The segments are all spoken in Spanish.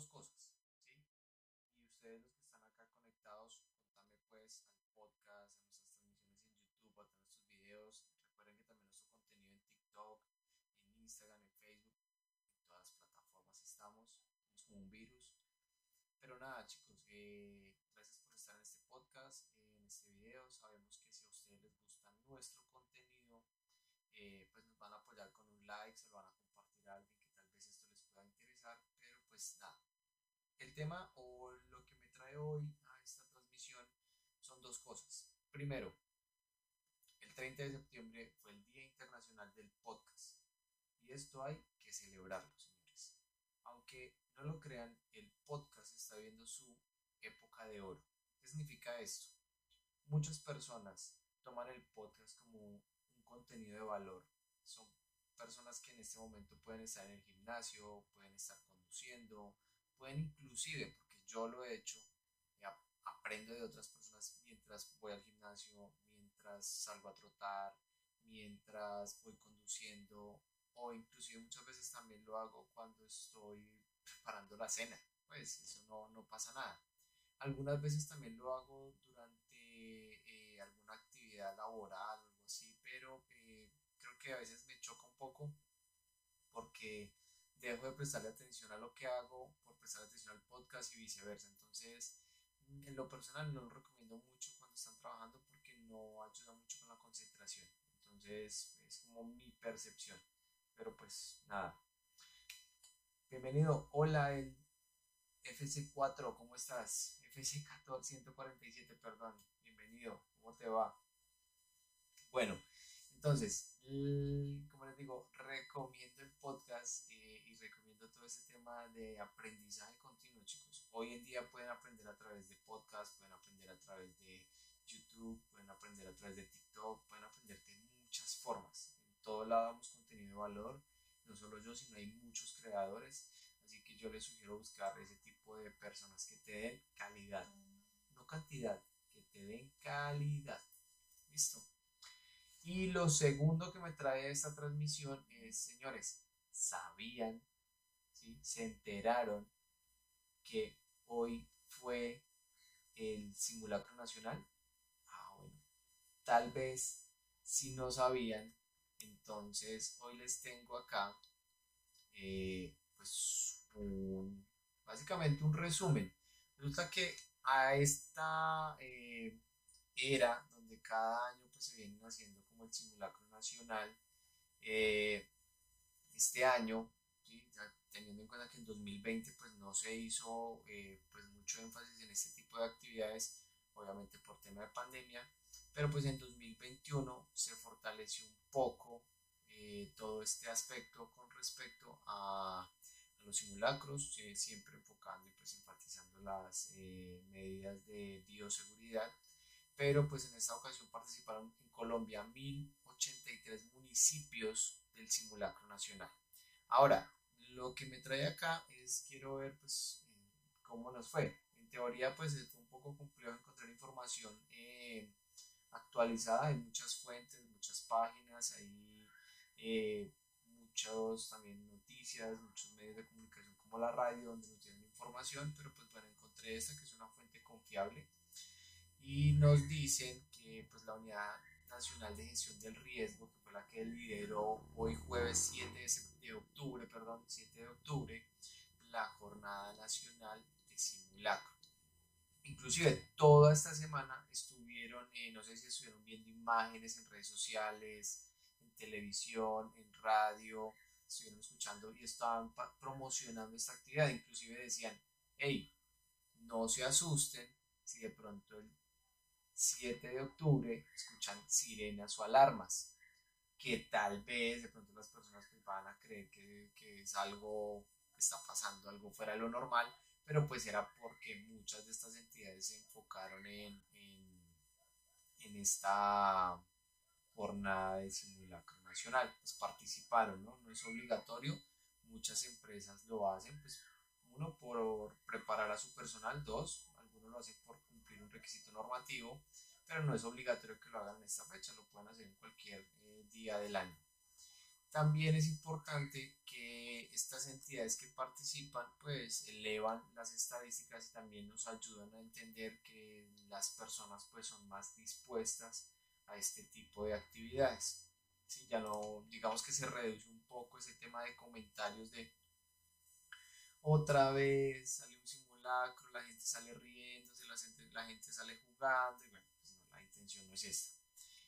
dos cosas, ¿sí? Y ustedes los que están acá conectados, contame pues al podcast, a nuestras transmisiones en YouTube, a nuestros videos. Recuerden que también nuestro contenido en TikTok, en Instagram, en Facebook, en todas las plataformas estamos. Somos como un virus. Pero nada, chicos, eh, gracias por estar en este podcast, en este video. Sabemos que si a ustedes les gusta nuestro contenido, eh, pues nos van a apoyar con un like, se lo van a compartir a alguien que tal vez esto les pueda interesar. Pero pues nada, el tema o lo que me trae hoy a esta transmisión son dos cosas. Primero, el 30 de septiembre fue el Día Internacional del Podcast. Y esto hay que celebrarlo, señores. Aunque no lo crean, el podcast está viendo su época de oro. ¿Qué significa esto? Muchas personas toman el podcast como un contenido de valor. Son personas que en este momento pueden estar en el gimnasio, pueden estar conduciendo, pueden inclusive, porque yo lo he hecho, aprendo de otras personas mientras voy al gimnasio, mientras salgo a trotar, mientras voy conduciendo o inclusive muchas veces también lo hago cuando estoy preparando la cena, pues eso no, no pasa nada. Algunas veces también lo hago durante eh, alguna actividad laboral o algo así, pero eh, creo que a veces me choca un poco porque dejo de prestarle atención a lo que hago por prestar atención al podcast y viceversa. Entonces, en lo personal no lo recomiendo mucho cuando están trabajando porque no ayuda mucho con la concentración. Entonces, es como mi percepción. Pero pues nada. Bienvenido. Hola, el FC4, ¿cómo estás? FC14, 147, perdón. Bienvenido. ¿Cómo te va? Bueno, entonces, como les digo, recomiendo el podcast eh, todo ese tema de aprendizaje continuo, chicos. Hoy en día pueden aprender a través de podcast, pueden aprender a través de YouTube, pueden aprender a través de TikTok, pueden aprender de muchas formas. En todo lado damos contenido de valor, no solo yo, sino hay muchos creadores. Así que yo les sugiero buscar ese tipo de personas que te den calidad, no cantidad, que te den calidad. ¿Listo? Y lo segundo que me trae esta transmisión es, señores, ¿sabían? ¿Sí? ¿Se enteraron que hoy fue el simulacro nacional? Ah, bueno. Tal vez si no sabían, entonces hoy les tengo acá eh, pues básicamente un resumen. Resulta que a esta eh, era donde cada año pues, se vienen haciendo el simulacro nacional. Eh, este año, teniendo en cuenta que en 2020 pues, no se hizo eh, pues, mucho énfasis en este tipo de actividades, obviamente por tema de pandemia, pero pues en 2021 se fortaleció un poco eh, todo este aspecto con respecto a, los simulacros, siempre enfocando y pues enfatizando las medidas de bioseguridad pero pues en esta ocasión participaron en Colombia 1083 municipios del simulacro nacional. Ahora, lo que me trae acá es quiero ver pues cómo nos fue. En teoría pues fue un poco complejo encontrar información eh, actualizada, en muchas fuentes, muchas páginas, hay eh, muchos también noticias, muchos medios de comunicación como la radio donde nos tienen información, pero pues bueno, encontré esta que es una fuente confiable y nos dicen que pues, la Unidad Nacional de Gestión del Riesgo, que fue la que lideró hoy jueves 7 de, octubre, perdón, 7 de octubre, la Jornada Nacional de Simulacro. Inclusive toda esta semana estuvieron, eh, no sé si estuvieron viendo imágenes en redes sociales, en televisión, en radio, estuvieron escuchando y estaban promocionando esta actividad. Inclusive decían, hey, no se asusten si de pronto el 7 de octubre escuchan sirenas o alarmas, que tal vez de pronto las personas pues, van a creer que, que es algo que está pasando, algo fuera de lo normal, pero pues era porque muchas de estas entidades se enfocaron en, en, en esta jornada de simulacro nacional, pues participaron, ¿no? No es obligatorio, muchas empresas lo hacen, pues uno por preparar a su personal, dos, algunos lo hacen por cumplir un requisito normativo, pero no es obligatorio que lo hagan en esta fecha, lo pueden hacer en cualquier eh, día del año. también es importante que estas entidades que participan pues elevan las estadísticas y también nos ayudan a entender que las personas pues son más dispuestas a este tipo de actividades. Si ya no, digamos que se reduce un poco ese tema de comentarios de otra vez sale un simulacro, la gente sale riéndose, la la gente sale jugando y bueno, no es esta.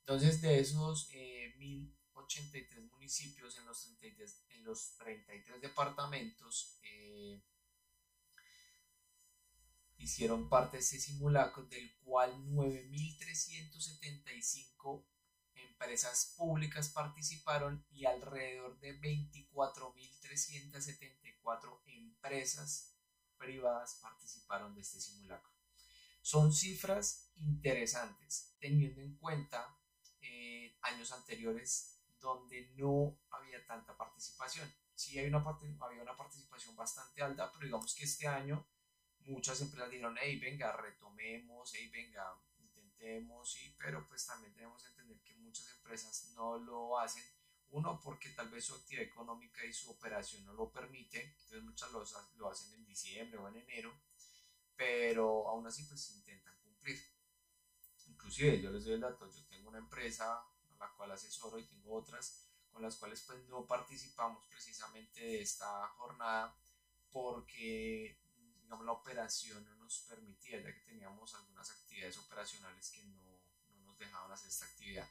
Entonces de esos eh, 1083 municipios en los 33, en los 33 departamentos eh, hicieron parte de este simulacro, del cual 9.375 empresas públicas participaron y alrededor de 24.374 empresas privadas participaron de este simulacro. Son cifras interesantes, teniendo en cuenta eh, años anteriores donde no había tanta participación. Sí hay una, había una participación bastante alta, pero digamos que este año muchas empresas dijeron, hey, venga, retomemos, hey, venga, intentemos, pero pues también tenemos que entender que muchas empresas no lo hacen. Uno, porque tal vez su actividad económica y su operación no lo permite, entonces muchas lo, lo hacen en diciembre o en enero, pero aún así pues intentan. Inclusive yo les doy el dato, yo tengo una empresa a la cual asesoro y tengo otras con las cuales pues no participamos precisamente de esta jornada porque digamos, la operación no nos permitía, ya que teníamos algunas actividades operacionales que no, no nos dejaban hacer esta actividad.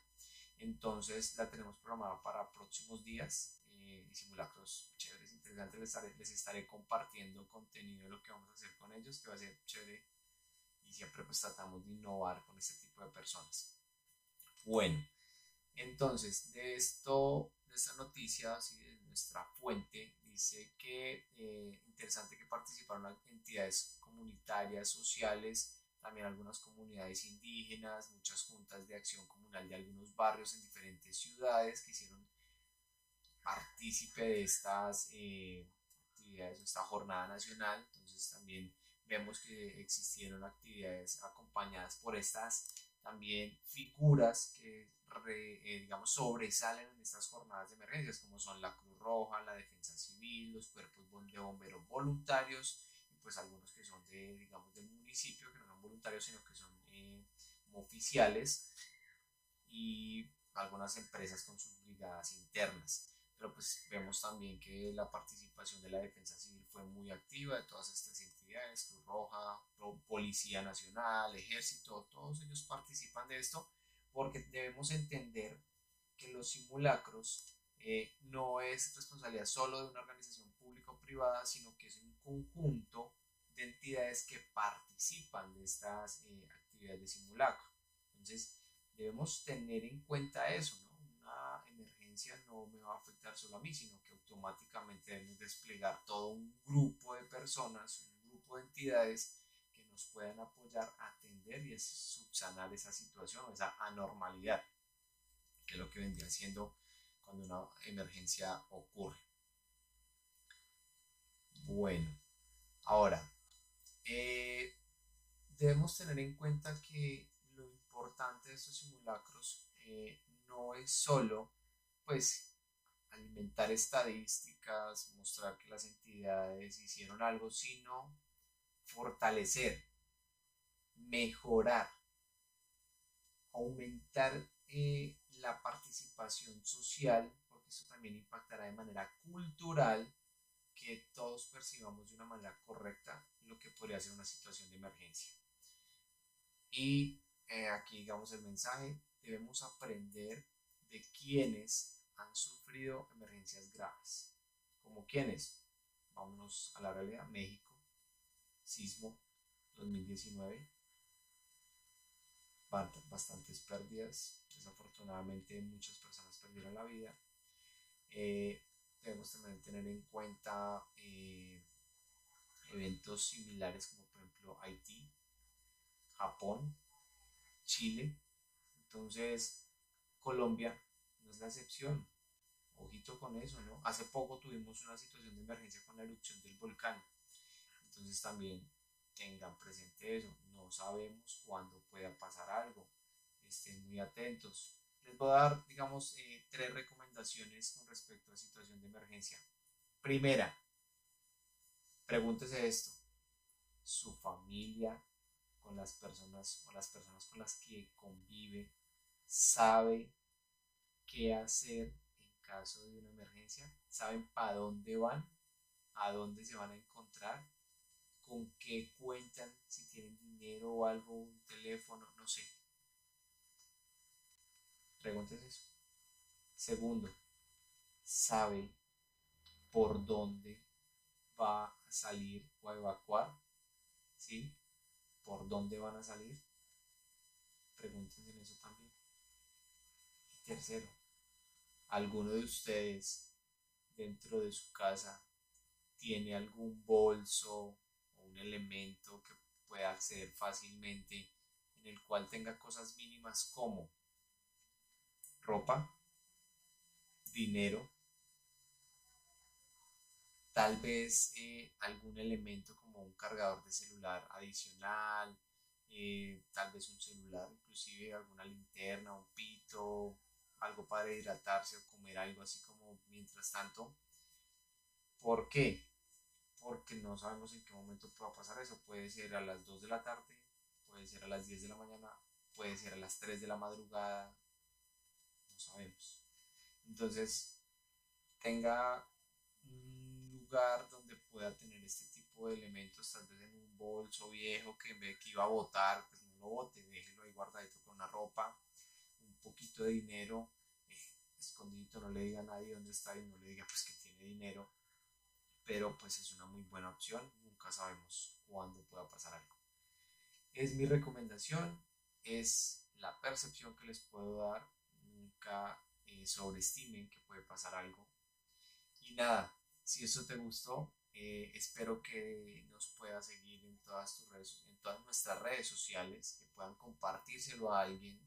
Entonces la tenemos programada para próximos días eh, y simulacros chéveres, interesantes. Les estaré, les estaré compartiendo contenido de lo que vamos a hacer con ellos, que va a ser chévere siempre pues tratamos de innovar con este tipo de personas. Bueno, entonces de esto, de esta noticia, así de nuestra fuente, dice que eh, interesante que participaron entidades comunitarias, sociales, también algunas comunidades indígenas, muchas juntas de acción comunal de algunos barrios en diferentes ciudades que hicieron partícipe de estas eh, actividades, esta jornada nacional. Entonces también vemos que existieron actividades acompañadas por estas también figuras que eh, digamos, sobresalen en estas jornadas de emergencias, como son la Cruz Roja, la Defensa Civil, los cuerpos de bomberos voluntarios, y pues algunos que son de, digamos, del municipio, que no son voluntarios, sino que son eh, oficiales, y algunas empresas con sus brigadas internas. Pero pues vemos también que la participación de la Defensa Civil fue muy activa de todas estas entidades, Cruz Roja, Policía Nacional, Ejército, todos ellos participan de esto porque debemos entender que los simulacros eh, no es responsabilidad solo de una organización pública o privada, sino que es un conjunto de entidades que participan de estas eh, actividades de simulacro. Entonces, debemos tener en cuenta eso. Una emergencia no me va a afectar solo a mí, sino que automáticamente debemos desplegar todo un grupo de personas, un de entidades que nos puedan apoyar a y subsanar esa situación, esa anormalidad, que es lo que vendría siendo cuando una emergencia ocurre. Bueno, ahora, eh, debemos tener en cuenta que lo importante de estos simulacros eh, no es solo, pues, alimentar estadísticas, mostrar que las entidades hicieron algo, sino fortalecer mejorar, aumentar eh, la participación social, porque eso también impactará de manera cultural que todos percibamos de una manera correcta lo que podría ser una situación de emergencia. Y eh, aquí digamos el mensaje, debemos aprender de quienes han sufrido emergencias graves. ¿Como quienes? Vámonos a la realidad. México, sismo 2019, bastantes pérdidas. Desafortunadamente muchas personas perdieron la vida. Eh, debemos también tener en cuenta eh, eventos similares como por ejemplo Haití, Japón, Chile. Entonces Colombia no es la excepción. Ojito con eso, ¿no? Hace poco tuvimos una situación de emergencia con la erupción del volcán. Entonces también tengan presente eso, no sabemos cuándo pueda pasar algo, estén muy atentos. les voy a dar, digamos, eh, tres recomendaciones con respecto a situación de emergencia. Primera, pregúntese esto. ¿Su familia con las personas o las personas con las que convive sabe qué hacer en caso de una emergencia? ¿Saben para dónde van? ¿A dónde se van a encontrar? ¿Con qué cuentan? Si tienen dinero o algo, un teléfono, no sé. Pregúntese eso. Segundo, ¿sabe por dónde va a salir o a evacuar? ¿Sí? ¿Por dónde van a salir? Pregúntense en eso también. Y tercero, ¿alguno de ustedes dentro de su casa tiene algún bolso un elemento que pueda acceder fácilmente en el cual tenga cosas mínimas como ropa, dinero, tal vez eh, algún elemento como un cargador de celular adicional, eh, tal vez un celular, inclusive alguna linterna, un pito, algo para hidratarse o comer algo así como mientras tanto. ¿Por qué? Porque no sabemos en qué momento pueda pasar eso. Puede ser a las 2 de la tarde, puede ser a las 10 de la mañana, puede ser a las 3 de la madrugada, no sabemos. Entonces, tenga un lugar donde pueda tener este tipo de elementos, tal vez en un bolso viejo que en vez que iba a botar, pues no lo bote, déjelo ahí guardadito con una ropa, un poquito de dinero, eh, escondidito, no le diga a nadie dónde está y no le diga pues que tiene dinero, pero pues es una muy buena opción, nunca sabemos cuándo pueda pasar algo. Es mi recomendación, es la percepción que les puedo dar eh, sobreestimen que puede pasar algo. Y nada, si eso te gustó, eh, espero que nos puedas seguir en todas tus redes, en todas nuestras redes sociales, que puedan compartírselo a alguien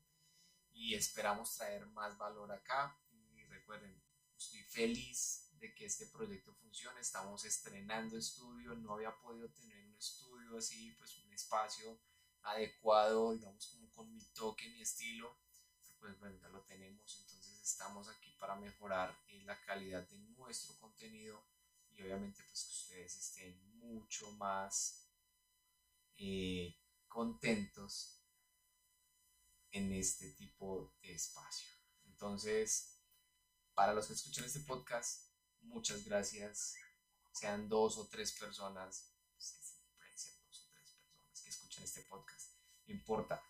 y esperamos traer más valor acá. Y recuerden, estoy feliz de que este proyecto funcione. Estamos estrenando estudio, no había podido tener un estudio así, pues un espacio adecuado, digamos como con mi toque, mi estilo pues bueno, ya lo tenemos, entonces estamos aquí para mejorar eh, la calidad de nuestro contenido y obviamente pues que ustedes estén mucho más eh, contentos en este tipo de espacio. Entonces, para los que escuchan este podcast, muchas gracias. Sean dos o tres personas, pues, que escuchan este podcast. No importa,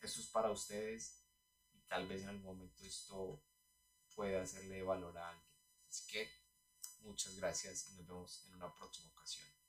esto es para ustedes tal vez en algún momento esto pueda hacerle valor a alguien. Así que muchas gracias y nos vemos en una próxima ocasión.